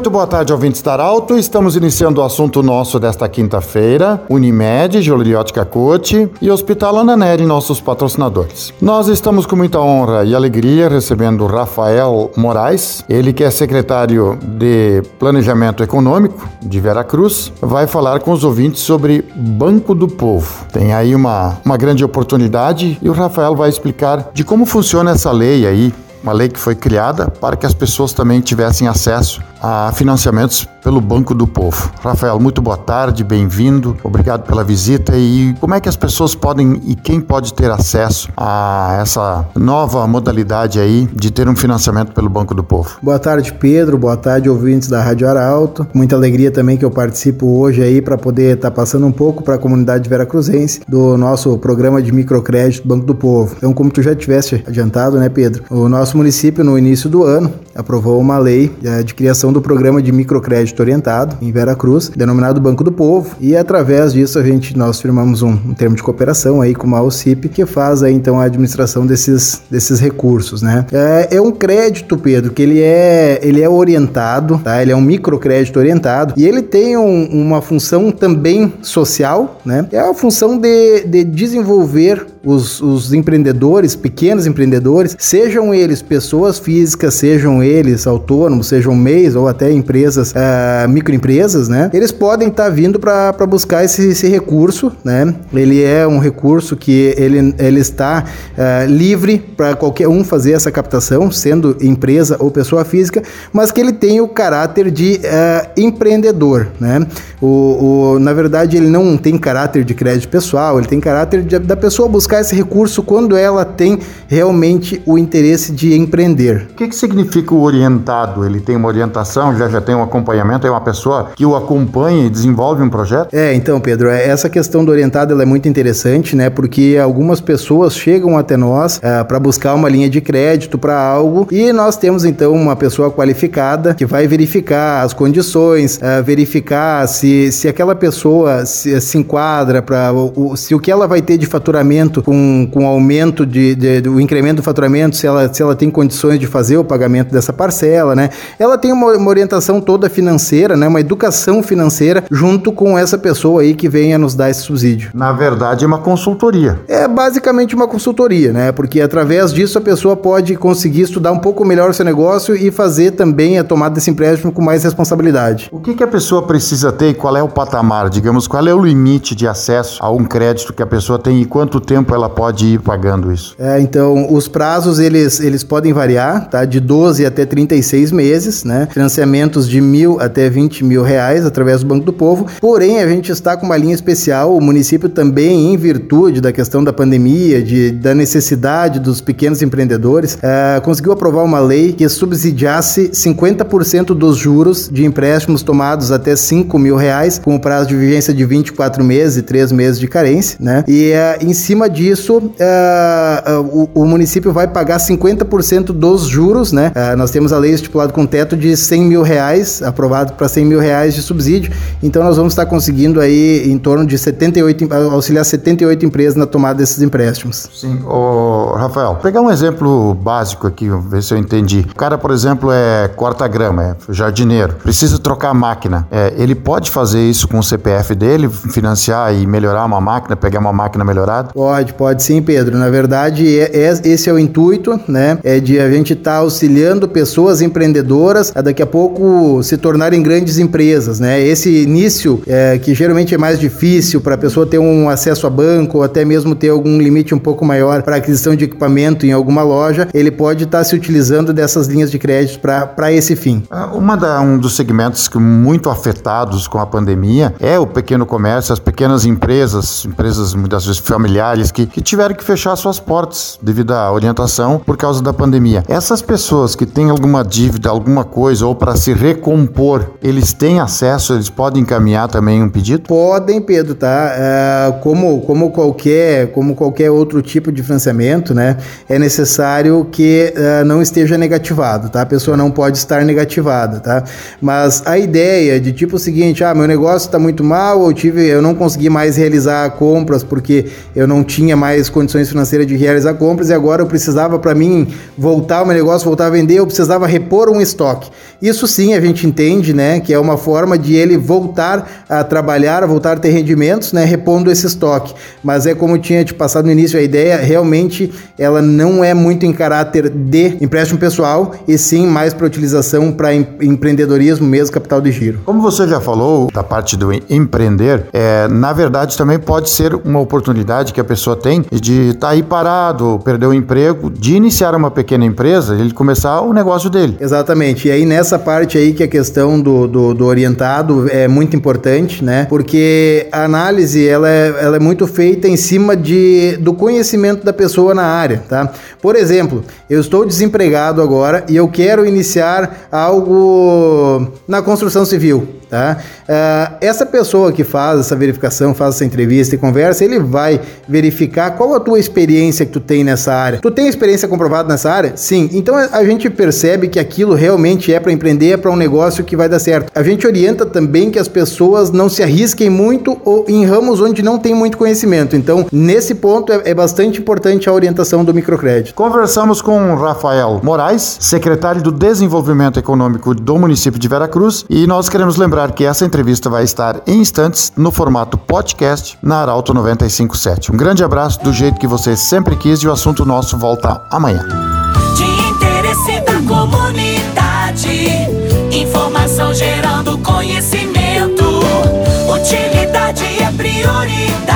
Muito boa tarde, ouvintes da Alto. Estamos iniciando o assunto nosso desta quinta-feira. Unimed, Joliriótica Cote e Hospital Ananeri, nossos patrocinadores. Nós estamos com muita honra e alegria recebendo Rafael Moraes, ele que é secretário de Planejamento Econômico de Veracruz, vai falar com os ouvintes sobre Banco do Povo. Tem aí uma, uma grande oportunidade e o Rafael vai explicar de como funciona essa lei aí uma lei que foi criada para que as pessoas também tivessem acesso a financiamentos pelo Banco do Povo. Rafael, muito boa tarde, bem-vindo, obrigado pela visita e como é que as pessoas podem e quem pode ter acesso a essa nova modalidade aí de ter um financiamento pelo Banco do Povo? Boa tarde, Pedro, boa tarde, ouvintes da Rádio Arauto. Muita alegria também que eu participo hoje aí para poder estar tá passando um pouco para a comunidade veracruzense do nosso programa de microcrédito Banco do Povo. Então, como tu já tivesse adiantado, né, Pedro, o nosso município no início do ano aprovou uma lei eh, de criação do programa de microcrédito orientado em Veracruz, denominado Banco do Povo, e através disso a gente nós firmamos um, um termo de cooperação aí com a OCIP que faz aí então a administração desses, desses recursos, né? É, é um crédito, Pedro, que ele é ele é orientado, tá? Ele é um microcrédito orientado e ele tem um, uma função também social, né? É a função de, de desenvolver os, os empreendedores, pequenos empreendedores, sejam eles pessoas físicas, sejam eles autônomos, sejam MEIs ou até empresas, uh, microempresas, né? Eles podem estar tá vindo para buscar esse, esse, recurso, né? Ele é um recurso que ele, ele está uh, livre para qualquer um fazer essa captação, sendo empresa ou pessoa física, mas que ele tem o caráter de uh, empreendedor, né? O, o, na verdade, ele não tem caráter de crédito pessoal, ele tem caráter de, da pessoa buscar esse recurso quando ela tem realmente o interesse de empreender. O que, que significa o orientado? Ele tem uma orientação, já, já tem um acompanhamento, é uma pessoa que o acompanha e desenvolve um projeto? É, então, Pedro, é, essa questão do orientado é muito interessante, né? Porque algumas pessoas chegam até nós é, para buscar uma linha de crédito para algo e nós temos então uma pessoa qualificada que vai verificar as condições, é, verificar se se, aquela pessoa se, se enquadra para se o que ela vai ter de faturamento com, com aumento de, de, do incremento do faturamento, se ela, se ela tem condições de fazer o pagamento dessa parcela, né? Ela tem uma, uma orientação toda financeira, né? Uma educação financeira junto com essa pessoa aí que venha nos dar esse subsídio. Na verdade, é uma consultoria. É basicamente uma consultoria, né? Porque através disso a pessoa pode conseguir estudar um pouco melhor o seu negócio e fazer também a tomada desse empréstimo com mais responsabilidade. O que, que a pessoa precisa ter qual é o patamar, digamos, qual é o limite de acesso a um crédito que a pessoa tem e quanto tempo ela pode ir pagando isso? É, então, os prazos eles, eles podem variar, tá? De 12 até 36 meses, né? Financiamentos de mil até 20 mil reais através do Banco do Povo. Porém, a gente está com uma linha especial, o município também, em virtude da questão da pandemia, de, da necessidade dos pequenos empreendedores, é, conseguiu aprovar uma lei que subsidiasse 50% dos juros de empréstimos tomados até 5 mil reais com o prazo de vigência de 24 meses e 3 meses de carência, né? E uh, em cima disso, uh, uh, o, o, município vai pagar 50% dos juros, né? nós temos a lei estipulada com teto de 100 mil reais, aprovado para 100 mil reais de subsídio, então nós vamos estar conseguindo aí em torno de 78, auxiliar 78 empresas na tomada desses empréstimos. Sim, Ô, Rafael, pegar um exemplo básico aqui, ver se eu entendi. O cara, por exemplo, é corta grama, é jardineiro, precisa trocar a máquina, é, ele pode fazer isso com o CPF dele, financiar e melhorar uma máquina, pegar uma máquina melhorada? Pode, pode sim, Pedro. Na verdade, é, é, esse é o intuito, né? É de a gente estar tá auxiliando pessoas empreendedoras a daqui a pouco se tornarem grandes empresas, né? Esse início, é, que geralmente é mais difícil para a pessoa ter um acesso a banco ou até mesmo ter algum limite um pouco maior para aquisição de equipamento em alguma loja, ele pode estar tá se utilizando dessas linhas de crédito para esse fim. Ah, uma da, um dos segmentos que muito afetados com a pandemia é o pequeno comércio, as pequenas empresas, empresas muitas vezes familiares, que que, que tiveram que fechar suas portas devido à orientação por causa da pandemia. Essas pessoas que têm alguma dívida, alguma coisa, ou para se recompor, eles têm acesso, eles podem encaminhar também um pedido? Podem, Pedro, tá? É, como, como, qualquer, como qualquer outro tipo de financiamento, né? É necessário que uh, não esteja negativado, tá? A pessoa não pode estar negativada, tá? Mas a ideia de tipo o seguinte, ah, meu negócio está muito mal, eu tive, eu não consegui mais realizar compras porque eu não tinha mais condições financeiras de realizar compras e agora eu precisava para mim voltar o meu negócio, voltar a vender, eu precisava repor um estoque. Isso sim a gente entende, né, que é uma forma de ele voltar a trabalhar, voltar a ter rendimentos, né, repondo esse estoque. Mas é como eu tinha te passado no início, a ideia realmente ela não é muito em caráter de empréstimo pessoal e sim mais para utilização para em, empreendedorismo mesmo, capital de giro. Como você já falou da parte do empreender, é, na verdade também pode ser uma oportunidade que a pessoa tem de estar tá aí parado, perder o emprego, de iniciar uma pequena empresa, ele começar o negócio dele. Exatamente. E aí nessa parte aí que a questão do, do, do orientado é muito importante, né? Porque a análise ela é, ela é muito feita em cima de, do conhecimento da pessoa na área, tá? Por exemplo, eu estou desempregado agora e eu quero iniciar algo na construção civil. Tá? Uh, essa pessoa que faz essa verificação, faz essa entrevista e conversa, ele vai verificar qual a tua experiência que tu tem nessa área. Tu tem experiência comprovada nessa área? Sim. Então a gente percebe que aquilo realmente é para empreender, é para um negócio que vai dar certo. A gente orienta também que as pessoas não se arrisquem muito ou em ramos onde não tem muito conhecimento. Então, nesse ponto é, é bastante importante a orientação do microcrédito. Conversamos com Rafael Moraes, secretário do Desenvolvimento Econômico do município de Veracruz, e nós queremos lembrar lembrar que essa entrevista vai estar em instantes no formato podcast na Arauto 957. Um grande abraço do jeito que você sempre quis e o assunto nosso volta amanhã. De interesse da comunidade, informação gerando conhecimento, utilidade é prioridade